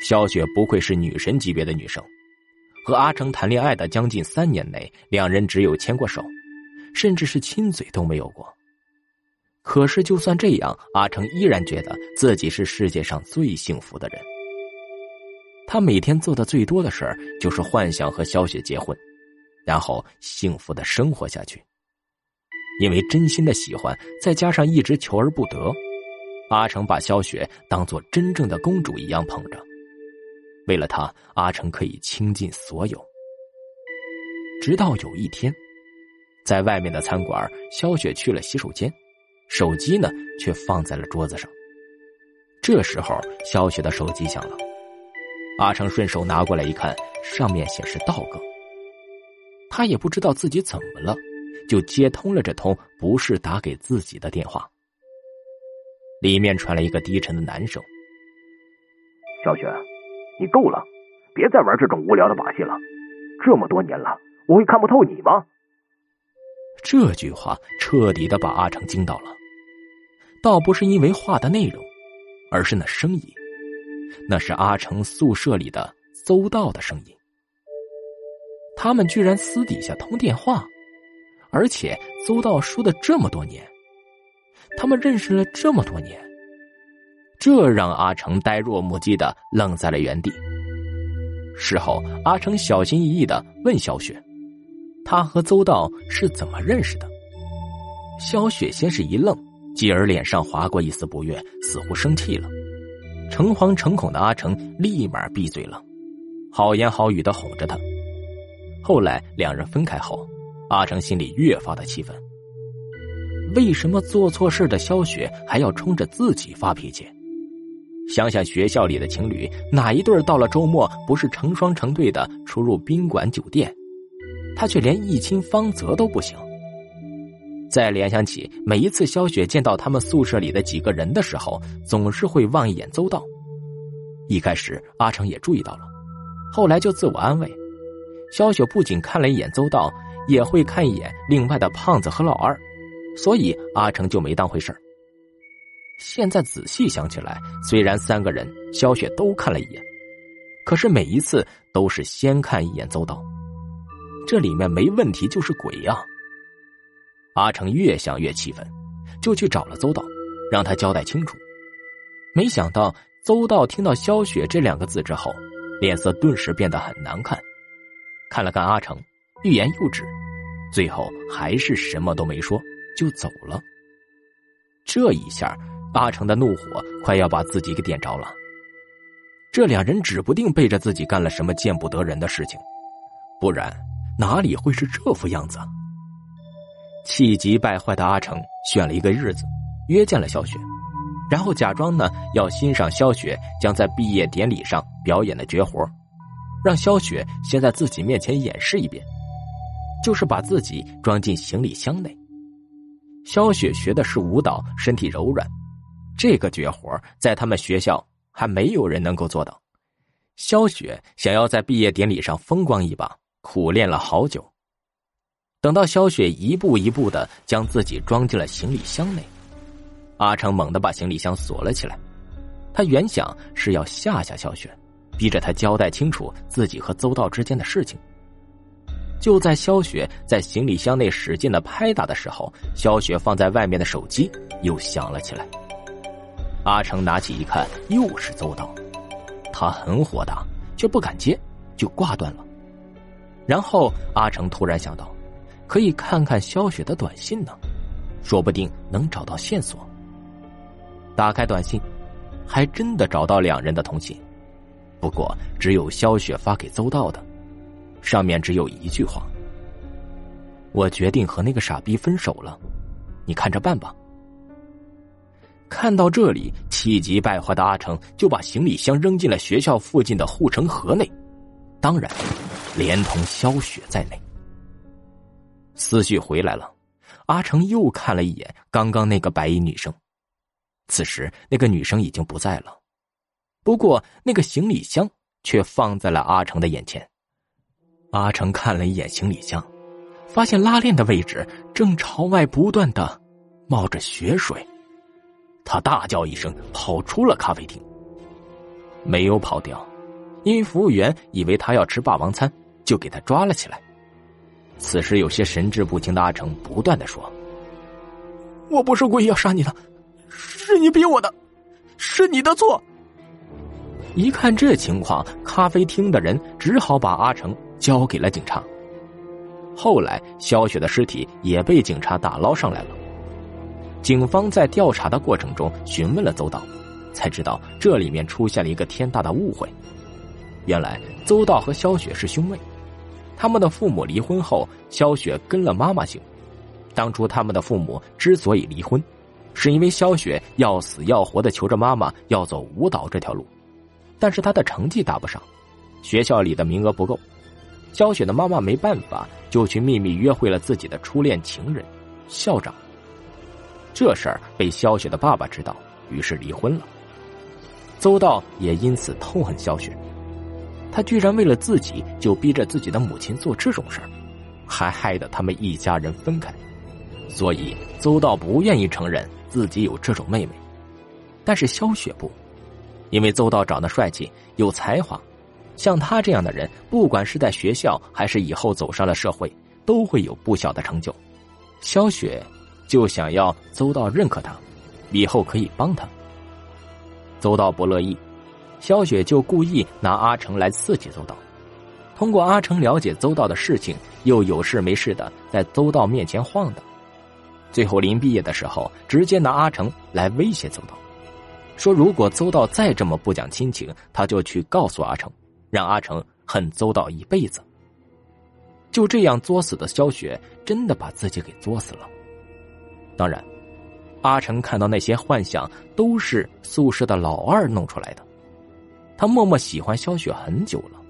肖雪不愧是女神级别的女生，和阿成谈恋爱的将近三年内，两人只有牵过手，甚至是亲嘴都没有过。可是就算这样，阿成依然觉得自己是世界上最幸福的人。他每天做的最多的事儿就是幻想和肖雪结婚，然后幸福的生活下去。因为真心的喜欢，再加上一直求而不得，阿成把肖雪当做真正的公主一样捧着。为了他，阿成可以倾尽所有。直到有一天，在外面的餐馆，肖雪去了洗手间，手机呢却放在了桌子上。这时候，肖雪的手机响了，阿成顺手拿过来一看，上面显示道哥。他也不知道自己怎么了，就接通了这通不是打给自己的电话。里面传来一个低沉的男声：“小雪。”你够了，别再玩这种无聊的把戏了。这么多年了，我会看不透你吗？这句话彻底的把阿成惊到了，倒不是因为话的内容，而是那声音，那是阿成宿舍里的邹道的声音。他们居然私底下通电话，而且邹道说的这么多年，他们认识了这么多年。这让阿成呆若木鸡的愣在了原地。事后，阿成小心翼翼的问小雪：“他和邹道是怎么认识的？”小雪先是一愣，继而脸上划过一丝不悦，似乎生气了。诚惶诚恐的阿成立马闭嘴了，好言好语的哄着他。后来两人分开后，阿成心里越发的气愤：为什么做错事的肖雪还要冲着自己发脾气？想想学校里的情侣，哪一对到了周末不是成双成对的出入宾馆酒店？他却连一亲芳泽都不行。再联想起每一次肖雪见到他们宿舍里的几个人的时候，总是会望一眼邹道。一开始阿成也注意到了，后来就自我安慰：肖雪不仅看了一眼邹道，也会看一眼另外的胖子和老二，所以阿成就没当回事儿。现在仔细想起来，虽然三个人肖雪都看了一眼，可是每一次都是先看一眼邹道，这里面没问题就是鬼呀！阿成越想越气愤，就去找了邹道，让他交代清楚。没想到邹道听到肖雪这两个字之后，脸色顿时变得很难看，看了看阿成，欲言又止，最后还是什么都没说就走了。这一下。阿成的怒火快要把自己给点着了。这两人指不定背着自己干了什么见不得人的事情，不然哪里会是这副样子？气急败坏的阿成选了一个日子，约见了肖雪，然后假装呢要欣赏肖雪将在毕业典礼上表演的绝活，让肖雪先在自己面前演示一遍，就是把自己装进行李箱内。肖雪学的是舞蹈，身体柔软。这个绝活在他们学校还没有人能够做到。肖雪想要在毕业典礼上风光一把，苦练了好久。等到肖雪一步一步的将自己装进了行李箱内，阿成猛地把行李箱锁了起来。他原想是要吓吓肖雪，逼着他交代清楚自己和邹道之间的事情。就在肖雪在行李箱内使劲的拍打的时候，肖雪放在外面的手机又响了起来。阿成拿起一看，又是邹道，他很火大，却不敢接，就挂断了。然后阿成突然想到，可以看看肖雪的短信呢，说不定能找到线索。打开短信，还真的找到两人的通信，不过只有肖雪发给邹道的，上面只有一句话：“我决定和那个傻逼分手了，你看着办吧。”看到这里，气急败坏的阿成就把行李箱扔进了学校附近的护城河内，当然，连同肖雪在内。思绪回来了，阿成又看了一眼刚刚那个白衣女生，此时那个女生已经不在了，不过那个行李箱却放在了阿成的眼前。阿成看了一眼行李箱，发现拉链的位置正朝外不断的冒着血水。他大叫一声，跑出了咖啡厅。没有跑掉，因为服务员以为他要吃霸王餐，就给他抓了起来。此时有些神志不清的阿成不断的说：“我不是故意要杀你的，是你逼我的，是你的错。”一看这情况，咖啡厅的人只好把阿成交给了警察。后来，肖雪的尸体也被警察打捞上来了。警方在调查的过程中询问了邹道，才知道这里面出现了一个天大的误会。原来，邹道和肖雪是兄妹。他们的父母离婚后，肖雪跟了妈妈姓。当初他们的父母之所以离婚，是因为肖雪要死要活的求着妈妈要走舞蹈这条路，但是她的成绩达不上，学校里的名额不够。肖雪的妈妈没办法，就去秘密约会了自己的初恋情人校长。这事儿被肖雪的爸爸知道，于是离婚了。邹道也因此痛恨肖雪。他居然为了自己就逼着自己的母亲做这种事儿，还害得他们一家人分开，所以邹道不愿意承认自己有这种妹妹。但是萧雪不，因为邹道长得帅气有才华，像他这样的人，不管是在学校还是以后走上了社会，都会有不小的成就。萧雪就想要邹道认可他，以后可以帮他。邹道不乐意。萧雪就故意拿阿成来刺激邹道，通过阿成了解邹道的事情，又有事没事的在邹道面前晃荡，最后临毕业的时候，直接拿阿成来威胁邹道，说如果邹道再这么不讲亲情，他就去告诉阿成，让阿成恨邹道一辈子。就这样作死的萧雪，真的把自己给作死了。当然，阿成看到那些幻想都是宿舍的老二弄出来的。他默默喜欢萧雪很久了，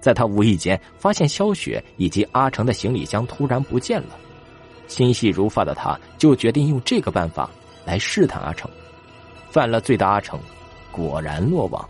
在他无意间发现萧雪以及阿成的行李箱突然不见了，心细如发的他就决定用这个办法来试探阿成。犯了罪的阿成，果然落网。